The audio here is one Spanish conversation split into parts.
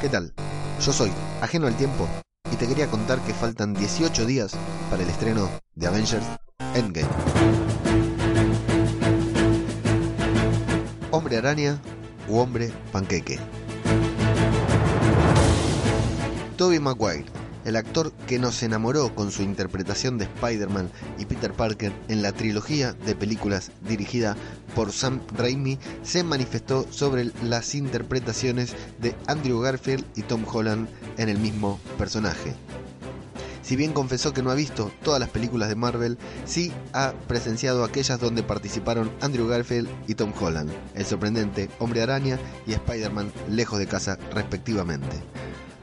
¿Qué tal? Yo soy Ajeno al Tiempo y te quería contar que faltan 18 días para el estreno de Avengers Endgame. Hombre araña u hombre panqueque. Toby Maguire, el actor que nos enamoró con su interpretación de Spider-Man y Peter Parker en la trilogía de películas dirigida por Sam Raimi, se manifestó sobre las interpretaciones de Andrew Garfield y Tom Holland en el mismo personaje. Si bien confesó que no ha visto todas las películas de Marvel, sí ha presenciado aquellas donde participaron Andrew Garfield y Tom Holland, el sorprendente Hombre Araña y Spider-Man lejos de casa respectivamente.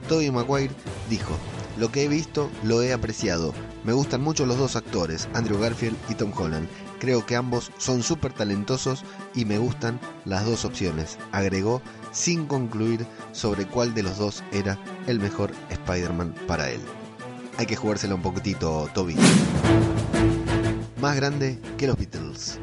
Tobey Maguire dijo, lo que he visto lo he apreciado. Me gustan mucho los dos actores, Andrew Garfield y Tom Holland. Creo que ambos son súper talentosos y me gustan las dos opciones, agregó sin concluir sobre cuál de los dos era el mejor Spider-Man para él. Hay que jugársela un poquitito, Toby. Más grande que los Beatles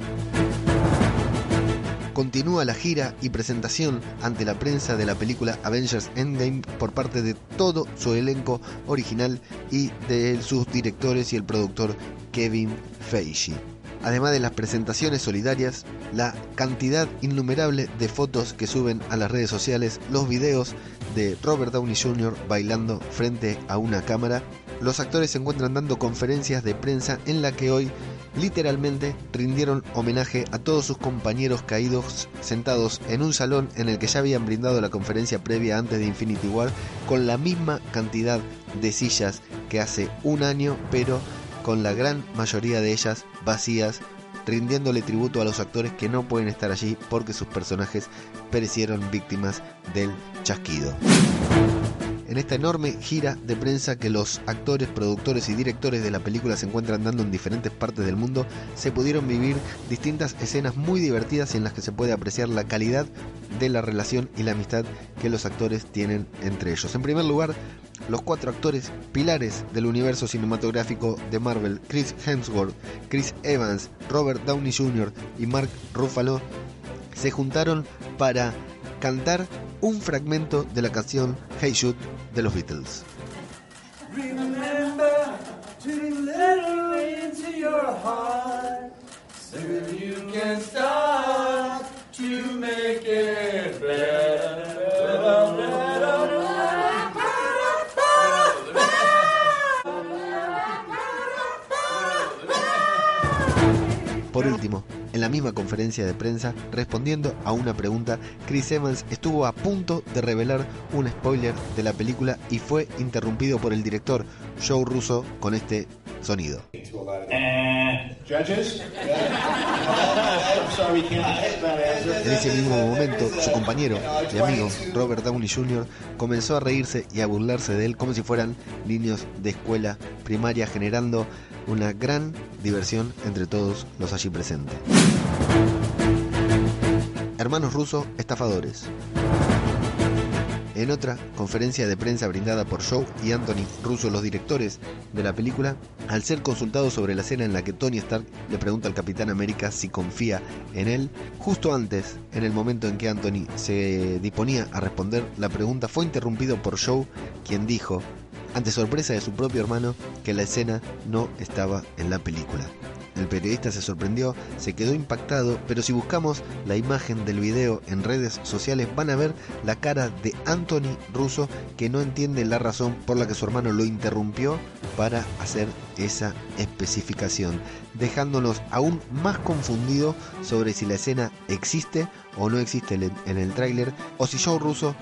continúa la gira y presentación ante la prensa de la película Avengers Endgame por parte de todo su elenco original y de sus directores y el productor Kevin Feige. Además de las presentaciones solidarias, la cantidad innumerable de fotos que suben a las redes sociales, los videos de Robert Downey Jr. bailando frente a una cámara, los actores se encuentran dando conferencias de prensa en la que hoy literalmente rindieron homenaje a todos sus compañeros caídos sentados en un salón en el que ya habían brindado la conferencia previa antes de Infinity War con la misma cantidad de sillas que hace un año, pero con la gran mayoría de ellas vacías, rindiéndole tributo a los actores que no pueden estar allí porque sus personajes perecieron víctimas del chasquido en esta enorme gira de prensa que los actores, productores y directores de la película se encuentran dando en diferentes partes del mundo, se pudieron vivir distintas escenas muy divertidas en las que se puede apreciar la calidad de la relación y la amistad que los actores tienen entre ellos. En primer lugar, los cuatro actores pilares del universo cinematográfico de Marvel, Chris Hemsworth, Chris Evans, Robert Downey Jr. y Mark Ruffalo, se juntaron para cantar un fragmento de la canción Hey Shoot de los Beatles. Por último, en la misma conferencia de prensa, respondiendo a una pregunta, Chris Evans estuvo a punto de revelar un spoiler de la película y fue interrumpido por el director Joe Russo con este sonido. En ese mismo momento, su compañero y amigo Robert Downey Jr. comenzó a reírse y a burlarse de él como si fueran niños de escuela primaria, generando una gran diversión entre todos los allí presentes. Hermanos rusos estafadores. En otra conferencia de prensa brindada por Joe y Anthony Russo, los directores de la película, al ser consultados sobre la escena en la que Tony Stark le pregunta al Capitán América si confía en él, justo antes, en el momento en que Anthony se disponía a responder, la pregunta fue interrumpido por Joe, quien dijo, ante sorpresa de su propio hermano, que la escena no estaba en la película. El periodista se sorprendió, se quedó impactado, pero si buscamos la imagen del video en redes sociales van a ver la cara de Anthony Russo que no entiende la razón por la que su hermano lo interrumpió para hacer esa especificación, dejándonos aún más confundidos sobre si la escena existe o no existe en el tráiler o si Joe Russo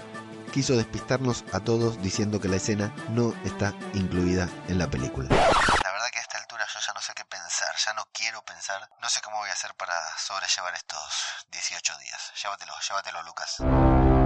quiso despistarnos a todos diciendo que la escena no está incluida en la película. La verdad que a esta altura yo ya no sé qué pensar, ya no quiero pensar, no sé cómo voy a hacer para sobrellevar estos 18 días. Llévatelo, llévatelo Lucas.